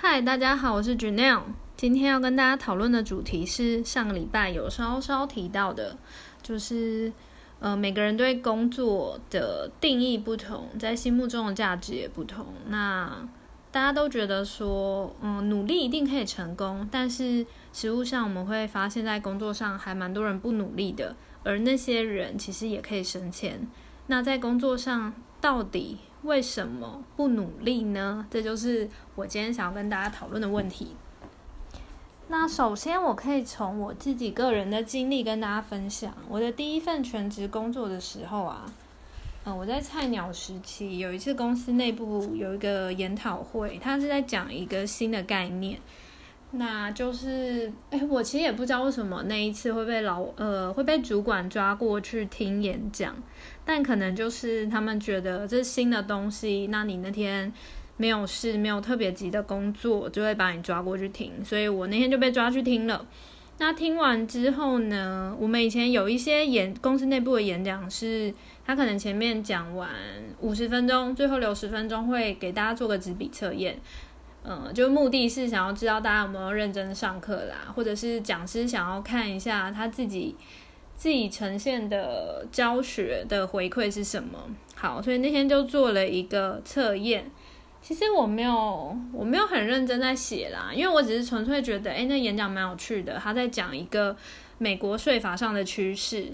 嗨，大家好，我是 Janelle。今天要跟大家讨论的主题是上个礼拜有稍稍提到的，就是呃每个人对工作的定义不同，在心目中的价值也不同。那大家都觉得说，嗯，努力一定可以成功，但是实物上我们会发现，在工作上还蛮多人不努力的，而那些人其实也可以升迁。那在工作上到底？为什么不努力呢？这就是我今天想要跟大家讨论的问题。那首先，我可以从我自己个人的经历跟大家分享。我的第一份全职工作的时候啊，嗯，我在菜鸟时期，有一次公司内部有一个研讨会，他是在讲一个新的概念。那就是，哎，我其实也不知道为什么那一次会被老呃会被主管抓过去听演讲，但可能就是他们觉得这是新的东西，那你那天没有事，没有特别急的工作，就会把你抓过去听，所以我那天就被抓去听了。那听完之后呢，我们以前有一些演公司内部的演讲是，他可能前面讲完五十分钟，最后留十分钟会给大家做个纸笔测验。嗯，就目的是想要知道大家有没有认真上课啦，或者是讲师想要看一下他自己自己呈现的教学的回馈是什么。好，所以那天就做了一个测验。其实我没有我没有很认真在写啦，因为我只是纯粹觉得，哎，那演讲蛮有趣的，他在讲一个美国税法上的趋势。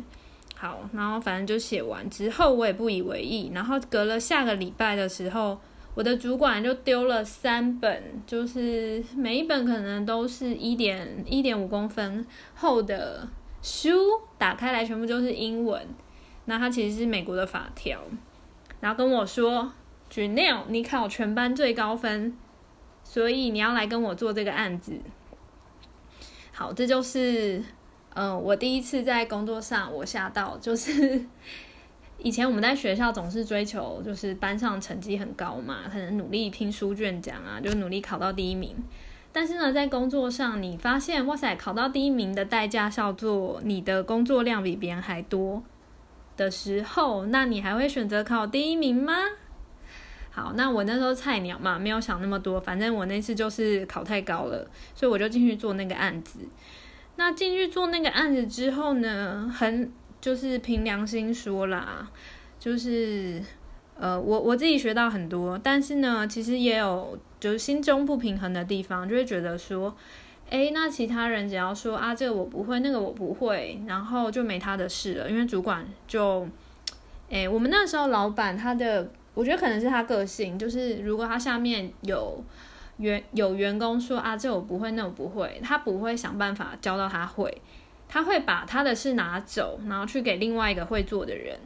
好，然后反正就写完之后，我也不以为意。然后隔了下个礼拜的时候。我的主管就丢了三本，就是每一本可能都是一点一点五公分厚的书，打开来全部都是英文。那它其实是美国的法条，然后跟我说 j a n e l 你考全班最高分，所以你要来跟我做这个案子。”好，这就是嗯，我第一次在工作上我吓到，就是。以前我们在学校总是追求就是班上成绩很高嘛，可能努力拼书卷奖啊，就努力考到第一名。但是呢，在工作上你发现，哇塞，考到第一名的代价叫做你的工作量比别人还多的时候，那你还会选择考第一名吗？好，那我那时候菜鸟嘛，没有想那么多，反正我那次就是考太高了，所以我就进去做那个案子。那进去做那个案子之后呢，很。就是凭良心说啦，就是呃，我我自己学到很多，但是呢，其实也有就是心中不平衡的地方，就会觉得说，哎，那其他人只要说啊，这个我不会，那个我不会，然后就没他的事了，因为主管就，哎，我们那时候老板他的，我觉得可能是他个性，就是如果他下面有员有员工说啊，这我不会，那我不会，他不会想办法教到他会。他会把他的事拿走，然后去给另外一个会做的人，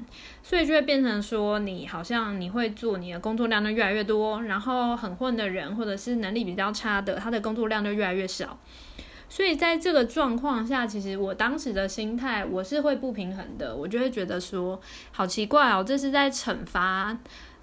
所以就会变成说，你好像你会做，你的工作量就越来越多，然后很混的人或者是能力比较差的，他的工作量就越来越少。所以在这个状况下，其实我当时的心态我是会不平衡的，我就会觉得说，好奇怪哦，这是在惩罚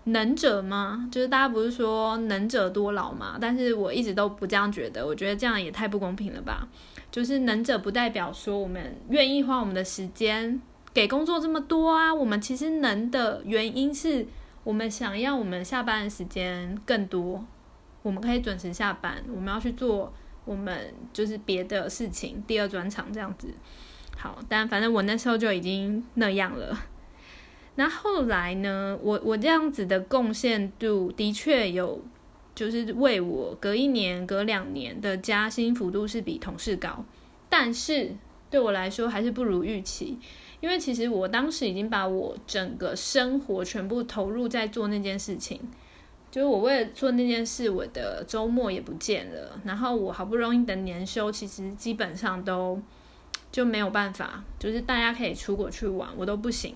能者吗？就是大家不是说能者多劳吗？但是我一直都不这样觉得，我觉得这样也太不公平了吧。就是能者不代表说我们愿意花我们的时间给工作这么多啊，我们其实能的原因是我们想要我们下班的时间更多，我们可以准时下班，我们要去做我们就是别的事情，第二专场这样子。好，但反正我那时候就已经那样了。那后来呢，我我这样子的贡献度的确有。就是为我隔一年、隔两年的加薪幅度是比同事高，但是对我来说还是不如预期，因为其实我当时已经把我整个生活全部投入在做那件事情，就是我为了做那件事，我的周末也不见了，然后我好不容易的年休，其实基本上都就没有办法，就是大家可以出国去玩，我都不行，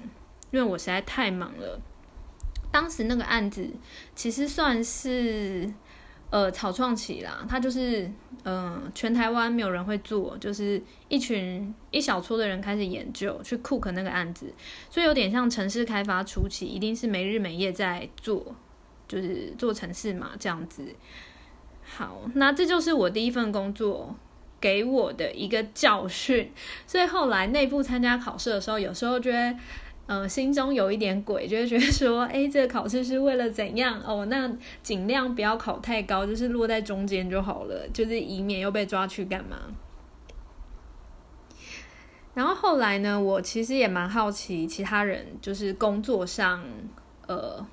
因为我实在太忙了。当时那个案子其实算是呃草创期啦，它就是嗯全台湾没有人会做，就是一群一小撮的人开始研究去 cook 那个案子，所以有点像城市开发初期，一定是没日没夜在做，就是做城市嘛这样子。好，那这就是我第一份工作给我的一个教训，所以后来内部参加考试的时候，有时候觉得。呃，心中有一点鬼，就会觉得说，哎，这个考试是为了怎样？哦，那尽量不要考太高，就是落在中间就好了，就是以免又被抓去干嘛。然后后来呢，我其实也蛮好奇其他人就是工作上，呃。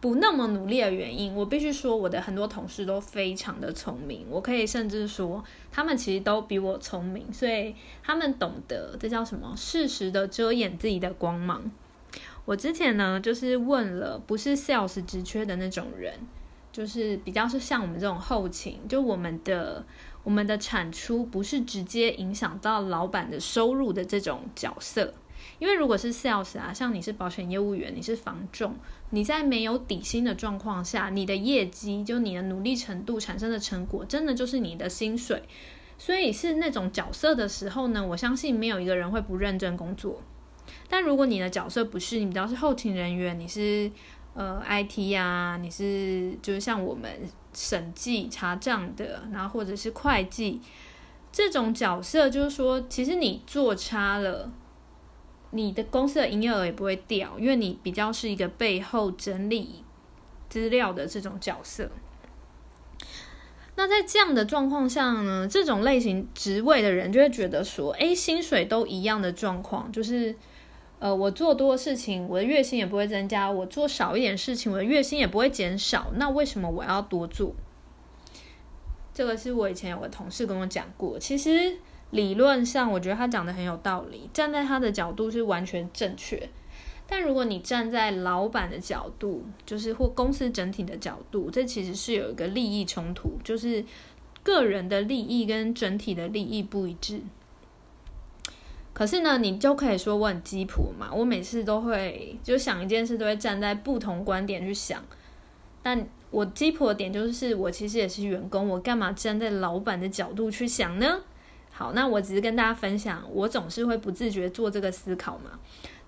不那么努力的原因，我必须说，我的很多同事都非常的聪明，我可以甚至说，他们其实都比我聪明，所以他们懂得这叫什么，适时的遮掩自己的光芒。我之前呢，就是问了不是 sales 职缺的那种人，就是比较是像我们这种后勤，就我们的我们的产出不是直接影响到老板的收入的这种角色。因为如果是 sales 啊，像你是保险业务员，你是房仲，你在没有底薪的状况下，你的业绩就你的努力程度产生的成果，真的就是你的薪水。所以是那种角色的时候呢，我相信没有一个人会不认真工作。但如果你的角色不是，你比较是后勤人员，你是呃 IT 啊，你是就是像我们审计查账的，然后或者是会计这种角色，就是说其实你做差了。你的公司的营业额也不会掉，因为你比较是一个背后整理资料的这种角色。那在这样的状况下呢，这种类型职位的人就会觉得说，哎，薪水都一样的状况，就是呃，我做多事情，我的月薪也不会增加；我做少一点事情，我的月薪也不会减少。那为什么我要多做？这个是我以前有个同事跟我讲过，其实。理论上，我觉得他讲的很有道理，站在他的角度是完全正确。但如果你站在老板的角度，就是或公司整体的角度，这其实是有一个利益冲突，就是个人的利益跟整体的利益不一致。可是呢，你就可以说我很鸡婆嘛，我每次都会就想一件事，都会站在不同观点去想。但我鸡婆的点就是，我其实也是员工，我干嘛站在老板的角度去想呢？好，那我只是跟大家分享，我总是会不自觉做这个思考嘛。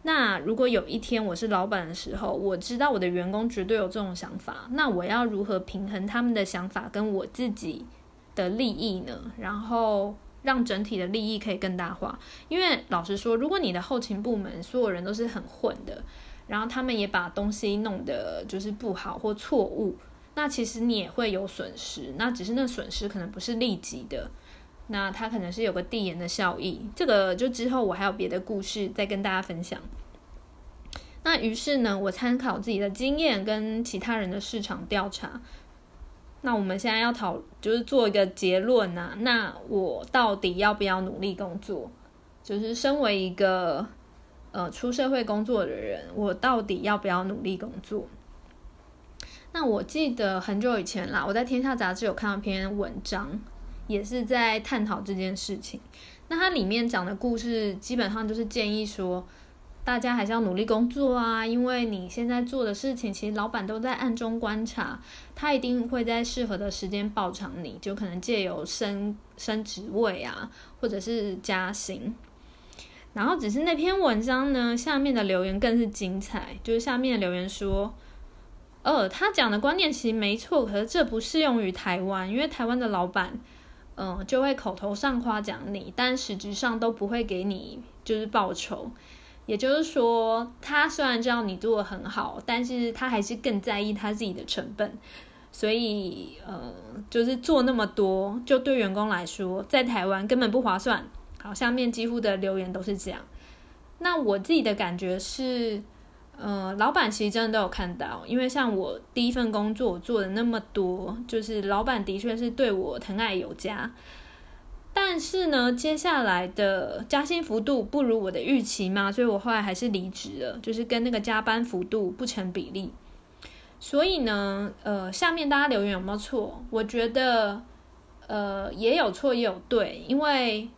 那如果有一天我是老板的时候，我知道我的员工绝对有这种想法，那我要如何平衡他们的想法跟我自己的利益呢？然后让整体的利益可以更大化。因为老实说，如果你的后勤部门所有人都是很混的，然后他们也把东西弄得就是不好或错误，那其实你也会有损失。那只是那损失可能不是立即的。那它可能是有个递延的效益，这个就之后我还有别的故事再跟大家分享。那于是呢，我参考自己的经验跟其他人的市场调查。那我们现在要讨，就是做一个结论呐。那我到底要不要努力工作？就是身为一个呃出社会工作的人，我到底要不要努力工作？那我记得很久以前啦，我在《天下杂志》有看到篇文章。也是在探讨这件事情。那它里面讲的故事，基本上就是建议说，大家还是要努力工作啊，因为你现在做的事情，其实老板都在暗中观察，他一定会在适合的时间报偿你，就可能借由升升职位啊，或者是加薪。然后只是那篇文章呢，下面的留言更是精彩，就是下面的留言说，呃，他讲的观念其实没错，可是这不适用于台湾，因为台湾的老板。嗯，就会口头上夸奖你，但实质上都不会给你就是报酬。也就是说，他虽然知道你做的很好，但是他还是更在意他自己的成本。所以，呃，就是做那么多，就对员工来说，在台湾根本不划算。好，下面几乎的留言都是这样。那我自己的感觉是。呃，老板其实真的都有看到，因为像我第一份工作，我做的那么多，就是老板的确是对我疼爱有加。但是呢，接下来的加薪幅度不如我的预期嘛，所以我后来还是离职了，就是跟那个加班幅度不成比例。所以呢，呃，下面大家留言有没有错？我觉得，呃，也有错也有对，因为。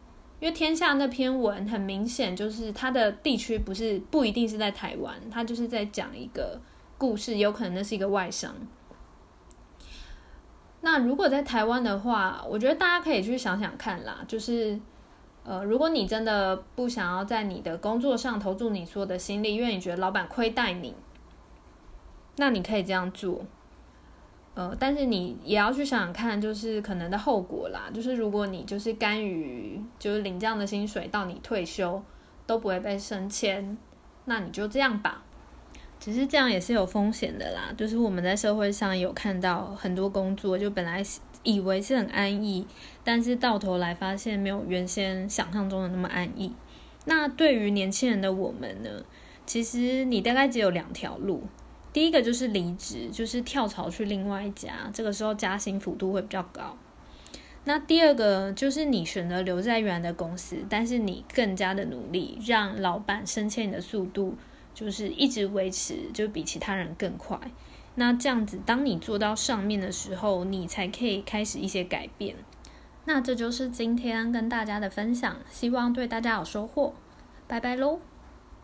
因为天下那篇文很明显，就是它的地区不是不一定是在台湾，它就是在讲一个故事，有可能那是一个外商。那如果在台湾的话，我觉得大家可以去想想看啦，就是呃，如果你真的不想要在你的工作上投注你所有的心力，因为你觉得老板亏待你，那你可以这样做。呃，但是你也要去想想看，就是可能的后果啦。就是如果你就是甘于就是领这样的薪水到你退休都不会被升迁，那你就这样吧。只是这样也是有风险的啦，就是我们在社会上有看到很多工作，就本来以为是很安逸，但是到头来发现没有原先想象中的那么安逸。那对于年轻人的我们呢，其实你大概只有两条路，第一个就是离职，就是跳槽去另外一家，这个时候加薪幅度会比较高。那第二个就是你选择留在原来的公司，但是你更加的努力，让老板升迁你的速度。就是一直维持，就比其他人更快。那这样子，当你做到上面的时候，你才可以开始一些改变。那这就是今天跟大家的分享，希望对大家有收获。拜拜喽。